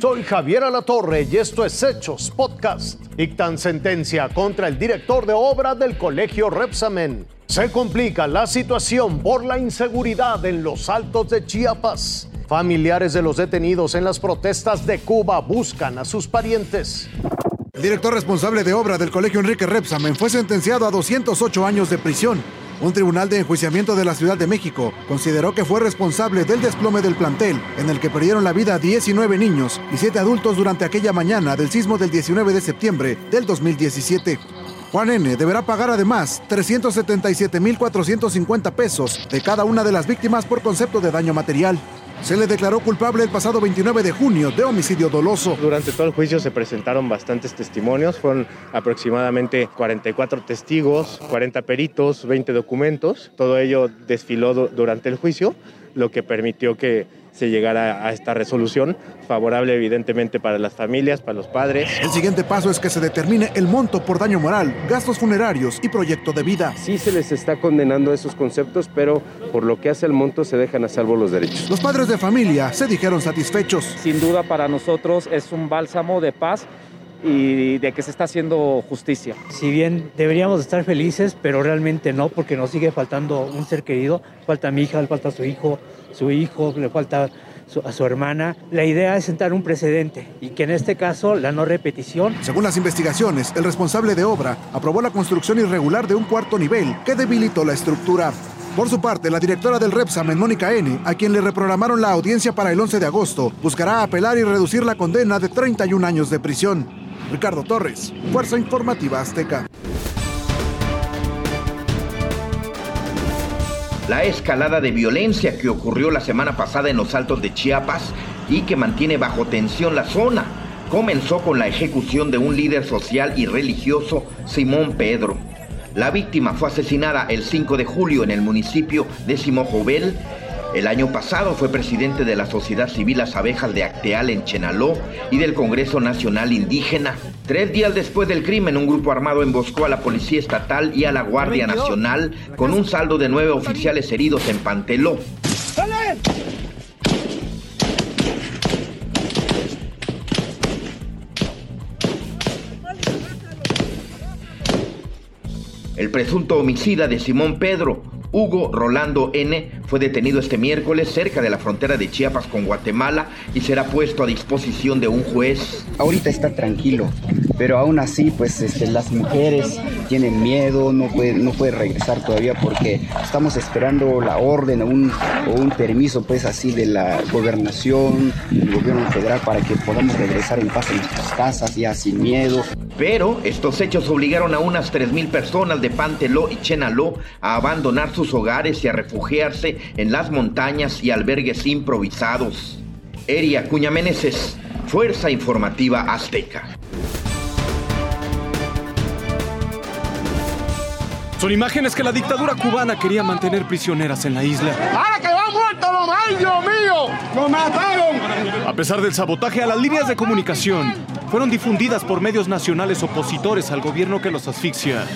Soy Javier Alatorre y esto es Hechos Podcast. Dictan sentencia contra el director de obra del colegio Repsamen. Se complica la situación por la inseguridad en los altos de Chiapas. Familiares de los detenidos en las protestas de Cuba buscan a sus parientes. El director responsable de obra del colegio Enrique Repsamen fue sentenciado a 208 años de prisión. Un tribunal de enjuiciamiento de la Ciudad de México consideró que fue responsable del desplome del plantel, en el que perdieron la vida 19 niños y 7 adultos durante aquella mañana del sismo del 19 de septiembre del 2017. Juan N. deberá pagar además 377.450 pesos de cada una de las víctimas por concepto de daño material. Se le declaró culpable el pasado 29 de junio de homicidio doloso. Durante todo el juicio se presentaron bastantes testimonios, fueron aproximadamente 44 testigos, 40 peritos, 20 documentos. Todo ello desfiló durante el juicio, lo que permitió que se llegara a esta resolución, favorable evidentemente para las familias, para los padres. El siguiente paso es que se determine el monto por daño moral, gastos funerarios y proyecto de vida. Sí se les está condenando esos conceptos, pero por lo que hace el monto se dejan a salvo los derechos. Los padres de familia se dijeron satisfechos. Sin duda para nosotros es un bálsamo de paz y de que se está haciendo justicia. Si bien deberíamos estar felices, pero realmente no, porque nos sigue faltando un ser querido, falta mi hija, le falta su hijo, su hijo, le falta a su hermana. La idea es sentar un precedente y que en este caso la no repetición. Según las investigaciones, el responsable de obra aprobó la construcción irregular de un cuarto nivel que debilitó la estructura. Por su parte, la directora del Repsamen, Mónica N., a quien le reprogramaron la audiencia para el 11 de agosto, buscará apelar y reducir la condena de 31 años de prisión. Ricardo Torres, Fuerza Informativa Azteca. La escalada de violencia que ocurrió la semana pasada en los altos de Chiapas y que mantiene bajo tensión la zona comenzó con la ejecución de un líder social y religioso, Simón Pedro. La víctima fue asesinada el 5 de julio en el municipio de Simojovel el año pasado fue presidente de la Sociedad Civil Las Abejas de Acteal en Chenaló y del Congreso Nacional Indígena. Tres días después del crimen, un grupo armado emboscó a la Policía Estatal y a la Guardia Nacional con un saldo de nueve oficiales heridos en Panteló. El presunto homicida de Simón Pedro, Hugo Rolando N. fue detenido este miércoles cerca de la frontera de Chiapas con Guatemala y será puesto a disposición de un juez. Ahorita está tranquilo, pero aún así, pues este, las mujeres tienen miedo, no puede, no puede regresar todavía porque estamos esperando la orden o un, o un permiso, pues así, de la gobernación, del gobierno federal para que podamos regresar en paz a nuestras casas ya sin miedo. Pero estos hechos obligaron a unas 3.000 personas de Panteló y Chenaló a abandonar sus hogares y a refugiarse en las montañas y albergues improvisados. Eria Cuña Fuerza Informativa Azteca. Son imágenes que la dictadura cubana quería mantener prisioneras en la isla. ¡Ahora que va muerto lo más, Dios mío! ¡Lo mataron! A pesar del sabotaje a las líneas de comunicación, fueron difundidas por medios nacionales opositores al gobierno que los asfixia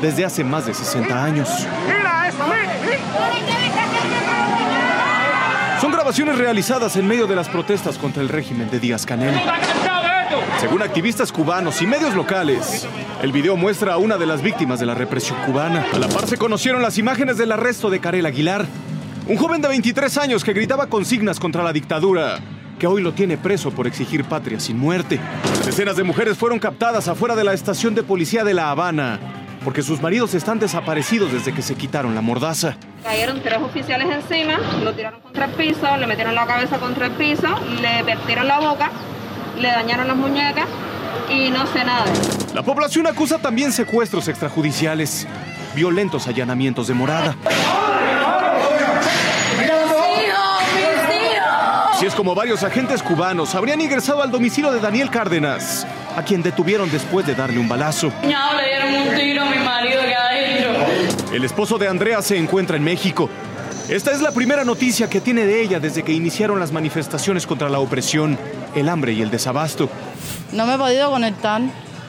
desde hace más de 60 años. Son grabaciones realizadas en medio de las protestas contra el régimen de Díaz Canel. Según activistas cubanos y medios locales, el video muestra a una de las víctimas de la represión cubana. A la par se conocieron las imágenes del arresto de Karel Aguilar, un joven de 23 años que gritaba consignas contra la dictadura que hoy lo tiene preso por exigir patria sin muerte. Decenas de mujeres fueron captadas afuera de la estación de policía de La Habana porque sus maridos están desaparecidos desde que se quitaron la mordaza. Cayeron tres oficiales encima, lo tiraron contra el piso, le metieron la cabeza contra el piso, le vertieron la boca, le dañaron las muñecas y no sé nada. La población acusa también secuestros extrajudiciales, violentos allanamientos de morada. Si es como varios agentes cubanos habrían ingresado al domicilio de Daniel Cárdenas, a quien detuvieron después de darle un balazo. le dieron un tiro a mi marido que El esposo de Andrea se encuentra en México. Esta es la primera noticia que tiene de ella desde que iniciaron las manifestaciones contra la opresión, el hambre y el desabasto. No me he podido conectar.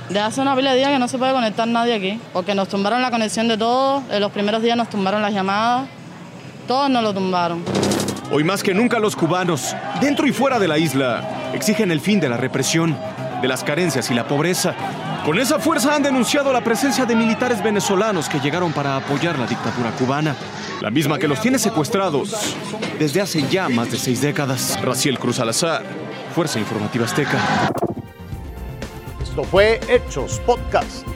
De hace una pila de días que no se puede conectar nadie aquí, porque nos tumbaron la conexión de todos. En los primeros días nos tumbaron las llamadas. Todos nos lo tumbaron. Hoy más que nunca los cubanos, dentro y fuera de la isla, exigen el fin de la represión, de las carencias y la pobreza. Con esa fuerza han denunciado la presencia de militares venezolanos que llegaron para apoyar la dictadura cubana, la misma que los tiene secuestrados desde hace ya más de seis décadas. Raciel Cruz Alazar, Fuerza Informativa Azteca. Esto fue Hechos Podcast.